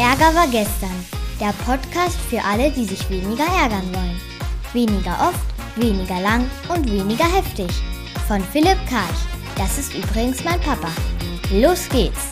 Ärger war gestern. Der Podcast für alle, die sich weniger ärgern wollen. Weniger oft, weniger lang und weniger heftig. Von Philipp Karch. Das ist übrigens mein Papa. Los geht's!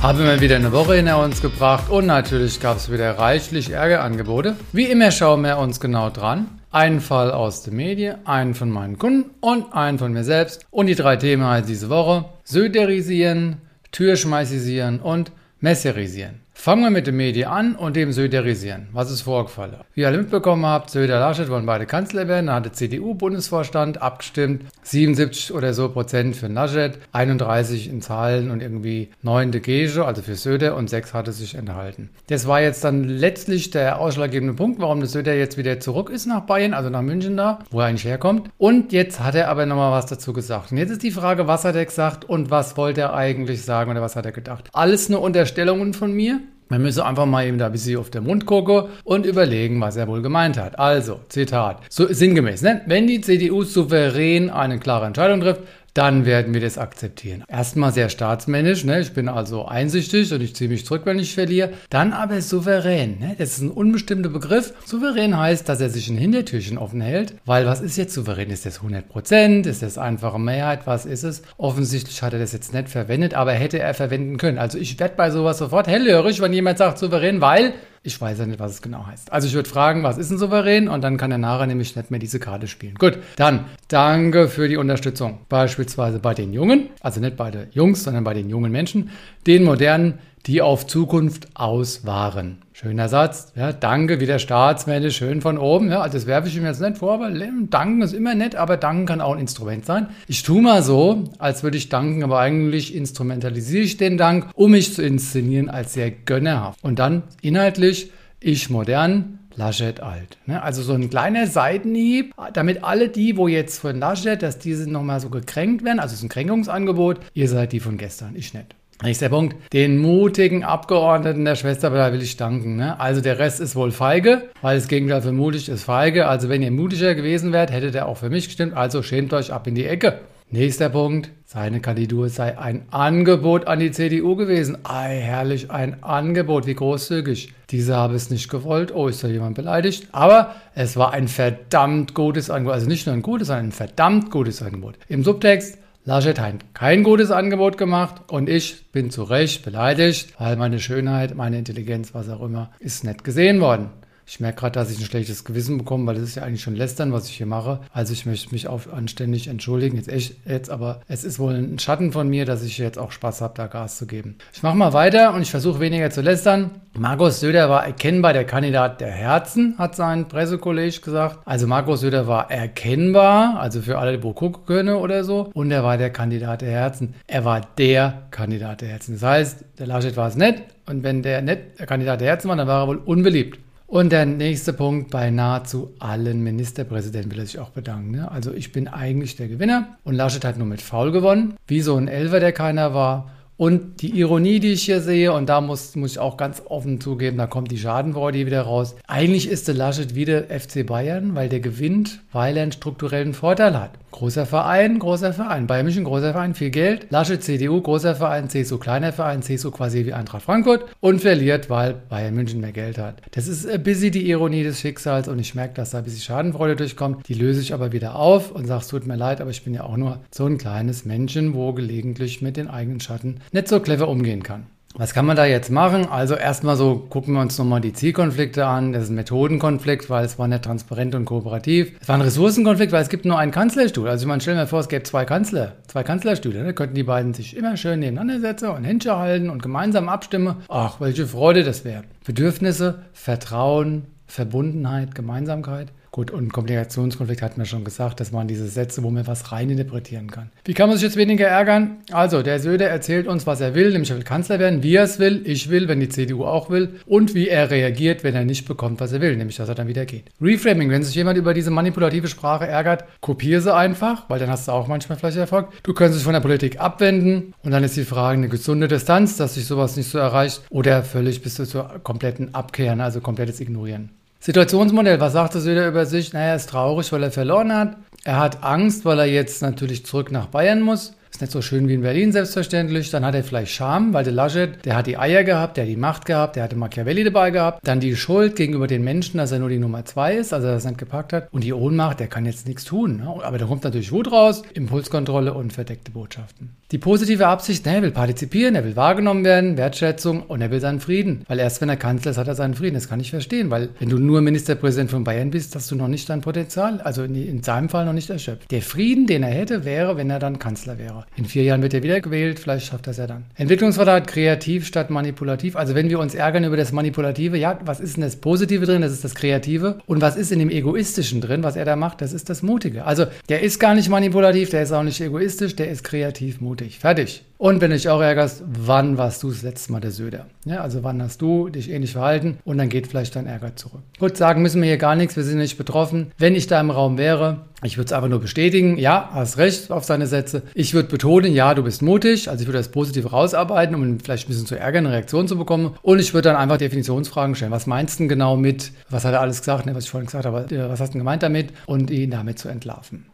Haben wir wieder eine Woche hinter uns gebracht und natürlich gab es wieder reichlich Ärgerangebote. Wie immer schauen wir uns genau dran. Einen Fall aus der Medien, einen von meinen Kunden und einen von mir selbst. Und die drei Themen halt diese Woche. Söderisieren, Türschmeißisieren und Messerisieren. Fangen wir mit dem Medien an und dem Söderisieren. Was ist vorgefallen? Wie ihr alle mitbekommen habt, Söder Laschet wollen beide Kanzler werden. Da hat der CDU-Bundesvorstand abgestimmt. 77 oder so Prozent für Laschet, 31 in Zahlen und irgendwie 9 de Gege, also für Söder und 6 hatte sich enthalten. Das war jetzt dann letztlich der ausschlaggebende Punkt, warum der Söder jetzt wieder zurück ist nach Bayern, also nach München da, wo er eigentlich herkommt. Und jetzt hat er aber nochmal was dazu gesagt. Und jetzt ist die Frage, was hat er gesagt und was wollte er eigentlich sagen oder was hat er gedacht? Alles nur Unterstellungen von mir. Man müsse einfach mal eben da ein bisschen auf den Mund gucken und überlegen, was er wohl gemeint hat. Also, Zitat, so sinngemäß, ne? wenn die CDU souverän eine klare Entscheidung trifft, dann werden wir das akzeptieren. Erstmal sehr staatsmännisch, ne? ich bin also einsichtig und ich ziehe mich zurück, wenn ich verliere. Dann aber souverän, ne? das ist ein unbestimmter Begriff. Souverän heißt, dass er sich ein Hintertürchen offen hält, weil was ist jetzt souverän? Ist das 100 Prozent? Ist das einfache Mehrheit? Was ist es? Offensichtlich hat er das jetzt nicht verwendet, aber hätte er verwenden können. Also ich werde bei sowas sofort hellhörig, wenn jemand sagt souverän, weil ich weiß ja nicht, was es genau heißt. Also ich würde fragen, was ist ein Souverän? Und dann kann er nachher nämlich nicht mehr diese Karte spielen. Gut, dann danke für die Unterstützung. Beispielsweise bei den Jungen, also nicht bei den Jungs, sondern bei den jungen Menschen, den modernen, die auf Zukunft aus waren. Schöner Satz. Ja, danke, wieder staatsmännisch, schön von oben. Ja, das werfe ich ihm jetzt nicht vor, aber danken ist immer nett, aber danken kann auch ein Instrument sein. Ich tue mal so, als würde ich danken, aber eigentlich instrumentalisiere ich den Dank, um mich zu inszenieren als sehr gönnerhaft. Und dann inhaltlich, ich modern, Laschet alt. Ne? Also so ein kleiner Seitenhieb, damit alle die, wo jetzt von Laschet, dass diese nochmal so gekränkt werden, also es ist ein Kränkungsangebot, ihr seid die von gestern, ich nicht. Nächster Punkt. Den mutigen Abgeordneten der Schwesterpartei will ich danken. Ne? Also der Rest ist wohl feige, weil das Gegenteil für mutig ist feige. Also wenn ihr mutiger gewesen wärt, hättet ihr auch für mich gestimmt. Also schämt euch ab in die Ecke. Nächster Punkt. Seine Kandidatur sei ein Angebot an die CDU gewesen. Ei, herrlich, ein Angebot. Wie großzügig. Diese habe es nicht gewollt. Oh, ist da jemand beleidigt? Aber es war ein verdammt gutes Angebot. Also nicht nur ein gutes, sondern ein verdammt gutes Angebot. Im Subtext Laschet hat kein gutes Angebot gemacht und ich bin zu Recht beleidigt, weil meine Schönheit, meine Intelligenz, was auch immer, ist nicht gesehen worden. Ich merke gerade, dass ich ein schlechtes Gewissen bekomme, weil das ist ja eigentlich schon lästern, was ich hier mache. Also ich möchte mich auch anständig entschuldigen. Jetzt echt, jetzt, aber es ist wohl ein Schatten von mir, dass ich jetzt auch Spaß habe, da Gas zu geben. Ich mache mal weiter und ich versuche weniger zu lästern. Markus Söder war erkennbar der Kandidat der Herzen, hat sein Pressekolleg gesagt. Also Markus Söder war erkennbar, also für alle, wo gucken können oder so. Und er war der Kandidat der Herzen. Er war der Kandidat der Herzen. Das heißt, der Laschet war es nett. Und wenn der nicht der Kandidat der Herzen war, dann war er wohl unbeliebt. Und der nächste Punkt, bei nahezu allen Ministerpräsidenten will er sich auch bedanken. Ne? Also ich bin eigentlich der Gewinner und Laschet hat nur mit Faul gewonnen, wie so ein Elfer, der keiner war. Und die Ironie, die ich hier sehe, und da muss, muss ich auch ganz offen zugeben, da kommt die Schadenfreude wieder raus. Eigentlich ist der Laschet wieder FC Bayern, weil der gewinnt, weil er einen strukturellen Vorteil hat. Großer Verein, großer Verein. Bayern München, großer Verein, viel Geld. Laschet, CDU, großer Verein, CSU, kleiner Verein, CSU quasi wie Eintracht Frankfurt und verliert, weil Bayern München mehr Geld hat. Das ist ein bisschen die Ironie des Schicksals und ich merke, dass da ein bisschen Schadenfreude durchkommt. Die löse ich aber wieder auf und sage, es tut mir leid, aber ich bin ja auch nur so ein kleines Männchen, wo gelegentlich mit den eigenen Schatten nicht so clever umgehen kann. Was kann man da jetzt machen? Also erstmal so gucken wir uns nochmal die Zielkonflikte an. Das ist ein Methodenkonflikt, weil es war nicht transparent und kooperativ. Es war ein Ressourcenkonflikt, weil es gibt nur einen Kanzlerstuhl. Also ich meine, mal vor, es gäbe zwei Kanzler, zwei Kanzlerstühle. Da ne? könnten die beiden sich immer schön nebeneinander setzen und Händchen halten und gemeinsam abstimmen. Ach, welche Freude das wäre. Bedürfnisse, Vertrauen, Verbundenheit, Gemeinsamkeit. Gut, und Kommunikationskonflikt hat man schon gesagt, das waren diese Sätze, wo man was reininterpretieren kann. Wie kann man sich jetzt weniger ärgern? Also, der Söder erzählt uns, was er will, nämlich er will Kanzler werden, wie er es will, ich will, wenn die CDU auch will, und wie er reagiert, wenn er nicht bekommt, was er will, nämlich dass er dann wieder geht. Reframing, wenn sich jemand über diese manipulative Sprache ärgert, kopiere sie einfach, weil dann hast du auch manchmal vielleicht Erfolg. Du könntest dich von der Politik abwenden und dann ist die Frage eine gesunde Distanz, dass sich sowas nicht so erreicht, oder völlig bis zur kompletten Abkehren, also komplettes Ignorieren. Situationsmodell, was sagt Söder über sich? Naja, er ist traurig, weil er verloren hat. Er hat Angst, weil er jetzt natürlich zurück nach Bayern muss. Ist nicht so schön wie in Berlin selbstverständlich. Dann hat er vielleicht Scham, weil der Laschet, der hat die Eier gehabt, der hat die Macht gehabt, der hatte Machiavelli dabei gehabt. Dann die Schuld gegenüber den Menschen, dass er nur die Nummer zwei ist, also dass er das nicht gepackt hat. Und die Ohnmacht, der kann jetzt nichts tun. Ne? Aber da kommt natürlich Wut raus, Impulskontrolle und verdeckte Botschaften. Die positive Absicht, ne, er will partizipieren, er will wahrgenommen werden, Wertschätzung und er will seinen Frieden. Weil erst wenn er Kanzler ist, hat er seinen Frieden. Das kann ich verstehen, weil wenn du nur Ministerpräsident von Bayern bist, hast du noch nicht dein Potenzial, also in, in seinem Fall noch nicht erschöpft. Der Frieden, den er hätte, wäre, wenn er dann Kanzler wäre. In vier Jahren wird er wieder gewählt, vielleicht schafft er es ja dann. Entwicklungsvertrag kreativ statt manipulativ. Also wenn wir uns ärgern über das Manipulative, ja, was ist denn das Positive drin? Das ist das Kreative. Und was ist in dem Egoistischen drin, was er da macht? Das ist das Mutige. Also der ist gar nicht manipulativ, der ist auch nicht egoistisch, der ist kreativ mutig. Fertig. Und wenn du dich auch ärgerst, wann warst du das letzte Mal der Söder? Ja, also wann hast du dich ähnlich verhalten und dann geht vielleicht dein Ärger zurück. Gut, sagen müssen wir hier gar nichts, wir sind nicht betroffen. Wenn ich da im Raum wäre, ich würde es einfach nur bestätigen, ja, hast recht auf seine Sätze. Ich würde betonen, ja, du bist mutig, also ich würde das Positive rausarbeiten, um vielleicht ein bisschen zu ärgern, eine Reaktion zu bekommen. Und ich würde dann einfach Definitionsfragen stellen. Was meinst du denn genau mit, was hat er alles gesagt, ne, was ich vorhin gesagt habe, was hast du gemeint damit? Und ihn damit zu entlarven.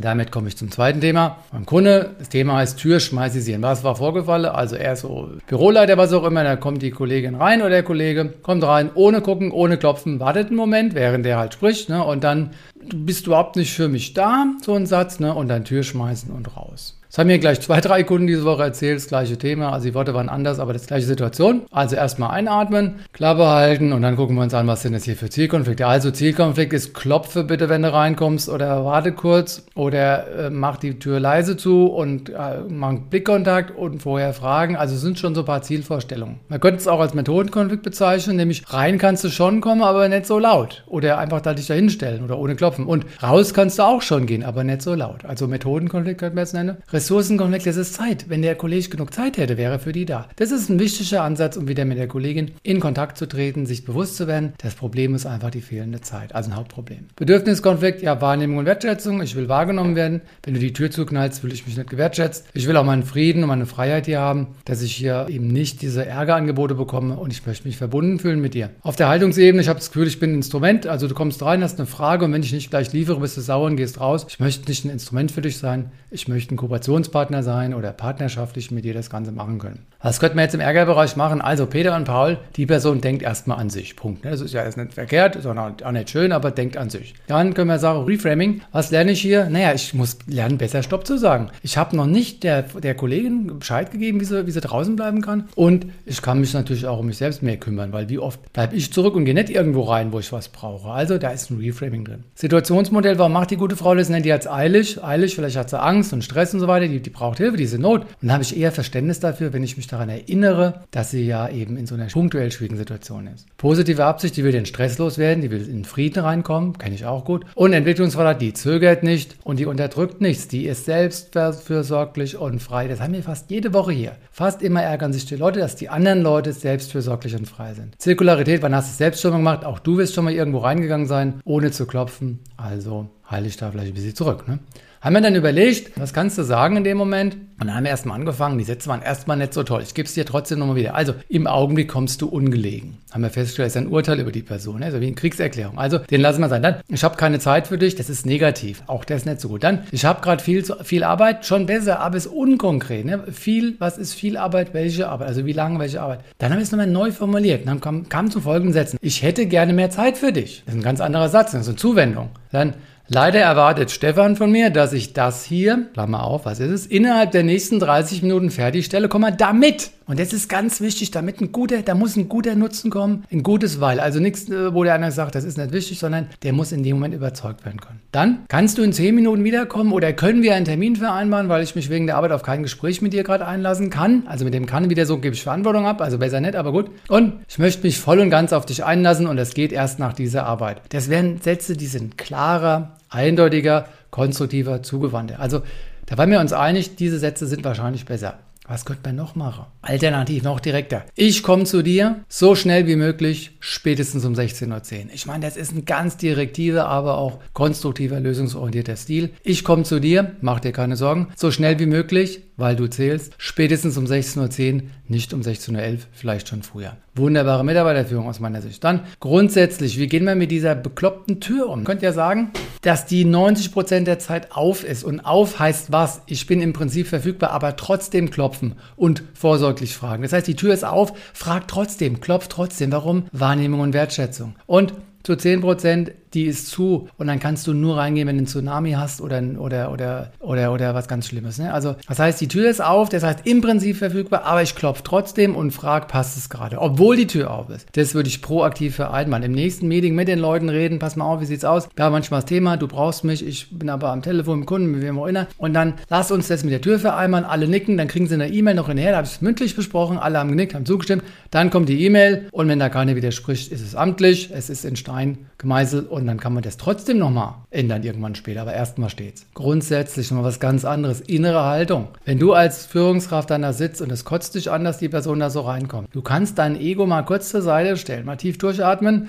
Damit komme ich zum zweiten Thema. Beim Kunde, das Thema heißt Tür schmeißisieren. Was war vorgefallen? Also er ist so Büroleiter, was auch immer, da kommt die Kollegin rein oder der Kollege, kommt rein, ohne gucken, ohne klopfen, wartet einen Moment, während der halt spricht, ne? Und dann bist du überhaupt nicht für mich da, so ein Satz, ne? Und dann Tür schmeißen und raus. Das haben mir gleich zwei, drei Kunden diese Woche erzählt, das gleiche Thema. Also die Worte waren anders, aber das gleiche Situation. Also erstmal einatmen, Klappe halten und dann gucken wir uns an, was sind das hier für Zielkonflikte. Also Zielkonflikt ist, klopfe bitte, wenn du reinkommst oder warte kurz oder äh, mach die Tür leise zu und äh, mach Blickkontakt und vorher fragen. Also sind schon so ein paar Zielvorstellungen. Man könnte es auch als Methodenkonflikt bezeichnen, nämlich rein kannst du schon kommen, aber nicht so laut. Oder einfach da dich da hinstellen oder ohne klopfen. Und raus kannst du auch schon gehen, aber nicht so laut. Also Methodenkonflikt könnte man jetzt nennen. Ressourcenkonflikt, das ist Zeit. Wenn der Kollege genug Zeit hätte, wäre er für die da. Das ist ein wichtiger Ansatz, um wieder mit der Kollegin in Kontakt zu treten, sich bewusst zu werden. Das Problem ist einfach die fehlende Zeit, also ein Hauptproblem. Bedürfniskonflikt, ja, Wahrnehmung und Wertschätzung. Ich will wahrgenommen werden. Wenn du die Tür zuknallst, fühle ich mich nicht gewertschätzt. Ich will auch meinen Frieden und meine Freiheit hier haben, dass ich hier eben nicht diese Ärgerangebote bekomme und ich möchte mich verbunden fühlen mit dir. Auf der Haltungsebene, ich habe das Gefühl, ich bin ein Instrument. Also du kommst rein, hast eine Frage und wenn ich nicht gleich liefere, bist du sauer und gehst raus. Ich möchte nicht ein Instrument für dich sein. Ich möchte ein Kooperationspartner sein oder partnerschaftlich mit dir das Ganze machen können. Was könnten wir jetzt im Ärgerbereich machen? Also Peter und Paul, die Person denkt erstmal an sich. Punkt. Das ist ja jetzt nicht verkehrt, sondern auch nicht schön, aber denkt an sich. Dann können wir sagen, Reframing. Was lerne ich hier? Naja, ich muss lernen, besser Stopp zu sagen. Ich habe noch nicht der, der Kollegin Bescheid gegeben, wie sie, wie sie draußen bleiben kann. Und ich kann mich natürlich auch um mich selbst mehr kümmern, weil wie oft bleibe ich zurück und gehe nicht irgendwo rein, wo ich was brauche. Also da ist ein Reframing drin. Situationsmodell, warum macht die gute Frau das? Nennt die jetzt eilig. Eilig, vielleicht hat sie Angst und Stress und so weiter. Die, die braucht Hilfe, diese Not. Und dann habe ich eher Verständnis dafür, wenn ich mich daran erinnere, dass sie ja eben in so einer punktuell schwierigen Situation ist. Positive Absicht, die will den Stress loswerden, die will in Frieden reinkommen, kenne ich auch gut. Und Entwicklungsförder, die zögert nicht und die unterdrückt nichts. Die ist selbstfürsorglich und frei. Das haben wir fast jede Woche hier. Fast immer ärgern sich die Leute, dass die anderen Leute selbstfürsorglich und frei sind. Zirkularität, wann hast du selbst schon mal gemacht? Auch du wirst schon mal irgendwo reingegangen sein, ohne zu klopfen. Also halte ich da vielleicht ein bisschen zurück. Ne? Haben wir dann überlegt, was kannst du sagen in dem Moment? Und dann haben wir erstmal angefangen. Die Sätze waren erstmal nicht so toll. Ich gebe es dir trotzdem nochmal wieder. Also, im Augenblick kommst du ungelegen. Haben wir festgestellt, ist ein Urteil über die Person. Also wie eine Kriegserklärung. Also, den lassen wir sein. Dann, ich habe keine Zeit für dich. Das ist negativ. Auch das ist nicht so gut. Dann, ich habe gerade viel, viel Arbeit. Schon besser, aber ist unkonkret. Ne? Viel, was ist viel Arbeit? Welche Arbeit? Also, wie lange welche Arbeit? Dann haben wir es nochmal neu formuliert. Und dann kam, kam zu folgenden Sätzen. Ich hätte gerne mehr Zeit für dich. Das ist ein ganz anderer Satz. Das ist eine Zuwendung. Dann, Leider erwartet Stefan von mir, dass ich das hier, Klammer auf, was ist es, innerhalb der nächsten 30 Minuten fertigstelle, Komma, damit. Und das ist ganz wichtig, damit ein guter, da muss ein guter Nutzen kommen, ein gutes Weil. Also nichts, äh, wo der einer sagt, das ist nicht wichtig, sondern der muss in dem Moment überzeugt werden können. Dann kannst du in 10 Minuten wiederkommen oder können wir einen Termin vereinbaren, weil ich mich wegen der Arbeit auf kein Gespräch mit dir gerade einlassen kann. Also mit dem kann wieder so gebe ich Verantwortung ab, also besser nicht, aber gut. Und ich möchte mich voll und ganz auf dich einlassen und das geht erst nach dieser Arbeit. Das wären Sätze, die sind klarer, eindeutiger, konstruktiver, zugewandter. Also da waren wir uns einig, diese Sätze sind wahrscheinlich besser. Was könnte man noch machen? Alternativ, noch direkter. Ich komme zu dir so schnell wie möglich, spätestens um 16.10 Uhr. Ich meine, das ist ein ganz direktiver, aber auch konstruktiver, lösungsorientierter Stil. Ich komme zu dir, mach dir keine Sorgen, so schnell wie möglich, weil du zählst, spätestens um 16.10 Uhr, nicht um 16.11 Uhr, vielleicht schon früher. Wunderbare Mitarbeiterführung aus meiner Sicht. Dann grundsätzlich, wie gehen wir mit dieser bekloppten Tür um? Könnt ja sagen, dass die 90% der Zeit auf ist. Und auf heißt was? Ich bin im Prinzip verfügbar, aber trotzdem klopfen und vorsorglich fragen. Das heißt, die Tür ist auf, frag trotzdem, klopf trotzdem. Warum? Wahrnehmung und Wertschätzung. Und zu 10% die ist zu und dann kannst du nur reingehen, wenn du einen Tsunami hast oder, oder, oder, oder, oder was ganz Schlimmes. Ne? Also das heißt, die Tür ist auf, das heißt im Prinzip verfügbar, aber ich klopfe trotzdem und frage, passt es gerade, obwohl die Tür auf ist. Das würde ich proaktiv vereinbaren. Im nächsten Meeting mit den Leuten reden, pass mal auf, wie sieht's aus? Ja, manchmal das Thema, du brauchst mich, ich bin aber am Telefon mit Kunden, mit wem auch immer. Und dann lass uns das mit der Tür vereinbaren, alle nicken, dann kriegen sie eine E-Mail noch hinterher, da habe ich es mündlich besprochen, alle haben genickt, haben zugestimmt, dann kommt die E-Mail und wenn da keiner widerspricht, ist es amtlich, es ist in Stein gemeißelt und dann kann man das trotzdem nochmal ändern irgendwann später, aber erstmal steht's. Grundsätzlich nochmal was ganz anderes, innere Haltung. Wenn du als Führungskraft dann da sitzt und es kotzt dich an, dass die Person da so reinkommt, du kannst dein Ego mal kurz zur Seite stellen, mal tief durchatmen,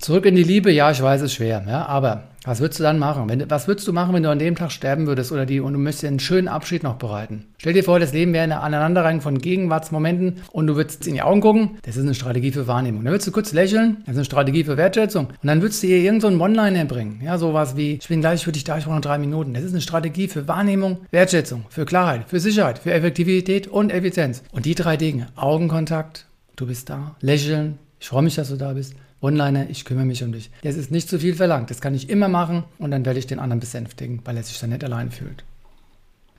zurück in die Liebe, ja, ich weiß, es ist schwer, ja, aber was würdest du dann machen? Wenn, was würdest du machen, wenn du an dem Tag sterben würdest oder die und du müsstest dir einen schönen Abschied noch bereiten? Stell dir vor, das Leben wäre eine Aneinanderreihung von Gegenwartsmomenten und du würdest in die Augen gucken. Das ist eine Strategie für Wahrnehmung. Dann würdest du kurz lächeln. Das ist eine Strategie für Wertschätzung. Und dann würdest du ihr irgendeinen so One-Liner bringen. Ja, sowas wie, ich bin gleich für dich da, ich brauche noch drei Minuten. Das ist eine Strategie für Wahrnehmung, Wertschätzung, für Klarheit, für Sicherheit, für Effektivität und Effizienz. Und die drei Dinge, Augenkontakt, du bist da, lächeln, ich freue mich, dass du da bist One-Liner, ich kümmere mich um dich. Das ist nicht zu viel verlangt. Das kann ich immer machen und dann werde ich den anderen besänftigen, weil er sich dann nicht allein fühlt.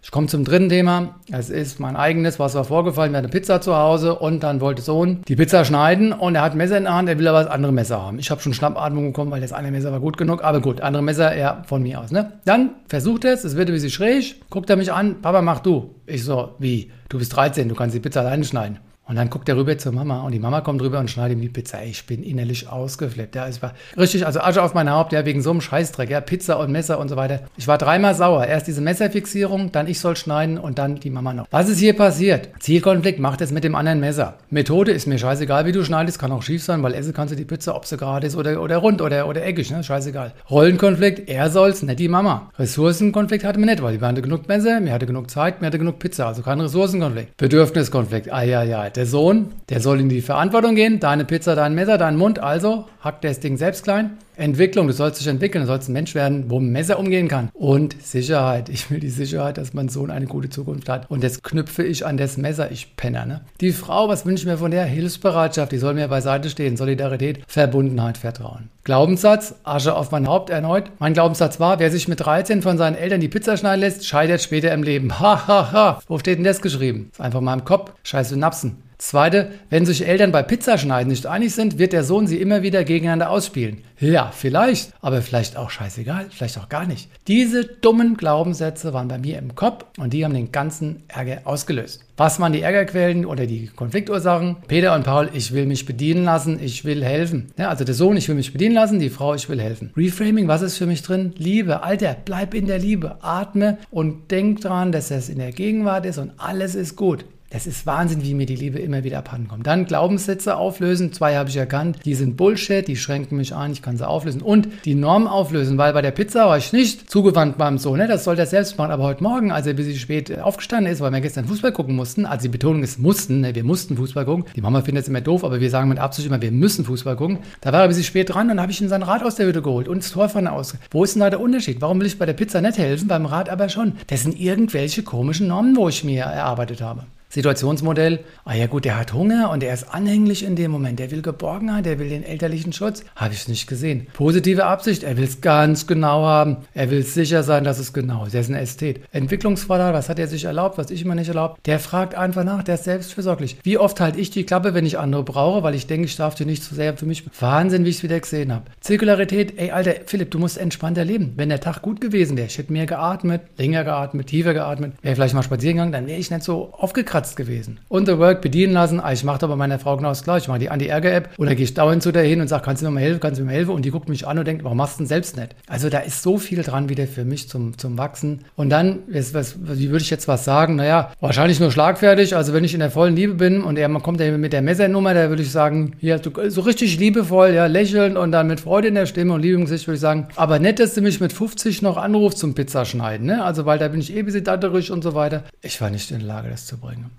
Ich komme zum dritten Thema. Es ist mein eigenes, was war vorgefallen. Wir hatten eine Pizza zu Hause und dann wollte Sohn die Pizza schneiden und er hat ein Messer in der Hand, er will aber das andere Messer haben. Ich habe schon Schnappatmung bekommen, weil das eine Messer war gut genug, aber gut, andere Messer, ja, von mir aus. Ne? Dann versucht er es, es wird ein bisschen schräg, guckt er mich an, Papa, mach du. Ich so, wie? Du bist 13, du kannst die Pizza alleine schneiden. Und dann guckt er rüber zur Mama und die Mama kommt rüber und schneidet ihm die Pizza. Ich bin innerlich ausgeflippt. Ja, es war richtig, also Asche auf mein Haupt, ja, wegen so einem Scheißdreck, ja, Pizza und Messer und so weiter. Ich war dreimal sauer. Erst diese Messerfixierung, dann ich soll schneiden und dann die Mama noch. Was ist hier passiert? Zielkonflikt, macht es mit dem anderen Messer. Methode ist mir scheißegal, wie du schneidest, kann auch schief sein, weil essen kannst du die Pizza, ob sie gerade ist oder, oder rund oder, oder eckig, ne, scheißegal. Rollenkonflikt, er soll's, nicht die Mama. Ressourcenkonflikt hatten wir nicht, weil wir hatten genug Messer, mir hatte genug Zeit, mir hatte genug Pizza, also kein Ressourcenkonflikt. Bedürfniskonflikt, ah ja, ja, der Sohn, der soll in die Verantwortung gehen. Deine Pizza, dein Messer, dein Mund. Also hackt das Ding selbst klein. Entwicklung, du sollst dich entwickeln, du sollst ein Mensch werden, wo ein Messer umgehen kann. Und Sicherheit. Ich will die Sicherheit, dass mein Sohn eine gute Zukunft hat. Und jetzt knüpfe ich an das Messer, ich penner. Ne? Die Frau, was wünsche ich mir von der? Hilfsbereitschaft, die soll mir beiseite stehen. Solidarität, Verbundenheit, Vertrauen. Glaubenssatz, Asche auf mein Haupt erneut. Mein Glaubenssatz war, wer sich mit 13 von seinen Eltern die Pizza schneiden lässt, scheitert später im Leben. Ha, ha, ha. Wo steht denn das geschrieben? Ist einfach mal im Kopf. Scheiße Synapsen. Zweite, wenn sich Eltern bei Pizzaschneiden nicht einig sind, wird der Sohn sie immer wieder gegeneinander ausspielen. Ja, vielleicht, aber vielleicht auch scheißegal, vielleicht auch gar nicht. Diese dummen Glaubenssätze waren bei mir im Kopf und die haben den ganzen Ärger ausgelöst. Was waren die Ärgerquellen oder die Konfliktursachen? Peter und Paul, ich will mich bedienen lassen, ich will helfen. Ja, also der Sohn, ich will mich bedienen lassen, die Frau, ich will helfen. Reframing, was ist für mich drin? Liebe, Alter, bleib in der Liebe, atme und denk dran, dass das in der Gegenwart ist und alles ist gut. Das ist Wahnsinn, wie mir die Liebe immer wieder abhanden kommt. Dann Glaubenssätze auflösen. Zwei habe ich erkannt. Die sind Bullshit, die schränken mich ein, ich kann sie auflösen. Und die Norm auflösen, weil bei der Pizza war ich nicht zugewandt beim Sohn. Ne? Das soll er selbst machen. Aber heute Morgen, als er bis spät aufgestanden ist, weil wir gestern Fußball gucken mussten, also die Betonung ist mussten, ne? wir mussten Fußball gucken. Die Mama findet es immer doof, aber wir sagen mit Absicht immer, wir müssen Fußball gucken. Da war er bis spät dran und habe ich ihm sein Rad aus der Hütte geholt und das Tor von aus. Wo ist denn da der Unterschied? Warum will ich bei der Pizza nicht helfen, beim Rad aber schon? Das sind irgendwelche komischen Normen, wo ich mir erarbeitet habe. Situationsmodell, ah ja gut, der hat Hunger und er ist anhänglich in dem Moment, der will Geborgenheit, der will den elterlichen Schutz. Habe ich nicht gesehen. Positive Absicht, er will es ganz genau haben, er will sicher sein, dass es genau ist. Er ist ein Ästhet. Entwicklungsvorteil, was hat er sich erlaubt, was ich immer nicht erlaubt? Der fragt einfach nach, der ist selbstfürsorglich. Wie oft halte ich die Klappe, wenn ich andere brauche, weil ich denke, ich darf dir nicht zu sehr für mich. Wahnsinn, wie ich es wieder gesehen habe. Zirkularität, ey, Alter, Philipp, du musst entspannter leben. Wenn der Tag gut gewesen wäre, ich hätte mehr geatmet, länger geatmet, tiefer geatmet, wäre vielleicht mal spazieren gegangen, dann wäre ich nicht so aufgekratzt gewesen. Und the work bedienen lassen, ah, ich mache da bei meiner Frau genau das gleiche. Ich mache die Anti-Ärger-App und dann gehe ich dauernd zu der hin und sage, kannst du mir mal helfen, kannst du mir mal helfen? Und die guckt mich an und denkt, warum machst du denn selbst nicht? Also da ist so viel dran wieder für mich zum, zum Wachsen. Und dann, was, was, wie würde ich jetzt was sagen? Naja, wahrscheinlich nur schlagfertig. Also wenn ich in der vollen Liebe bin und er kommt ja mit der Messernummer, da würde ich sagen, hier, so richtig liebevoll, ja, lächeln und dann mit Freude in der Stimme und Liebe im Gesicht würde ich sagen, aber nett, dass du mich mit 50 noch anrufst zum Pizzaschneiden, ne? Also weil da bin ich eh besitatterisch und so weiter. Ich war nicht in der Lage, das zu bringen.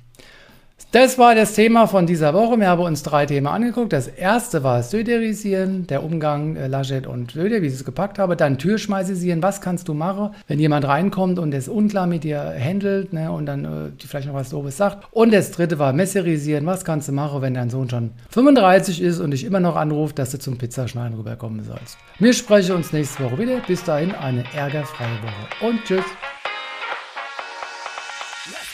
Das war das Thema von dieser Woche. Wir haben uns drei Themen angeguckt. Das erste war Söderisieren, der Umgang äh, Laschet und Söder, wie sie es gepackt haben. Dann Türschmeißisieren, was kannst du machen, wenn jemand reinkommt und es unklar mit dir handelt ne, und dann äh, die vielleicht noch was Doofes sagt. Und das dritte war Messerisieren, was kannst du machen, wenn dein Sohn schon 35 ist und dich immer noch anruft, dass du zum Pizzaschneiden rüberkommen sollst. Wir sprechen uns nächste Woche wieder. Bis dahin eine ärgerfreie Woche und tschüss.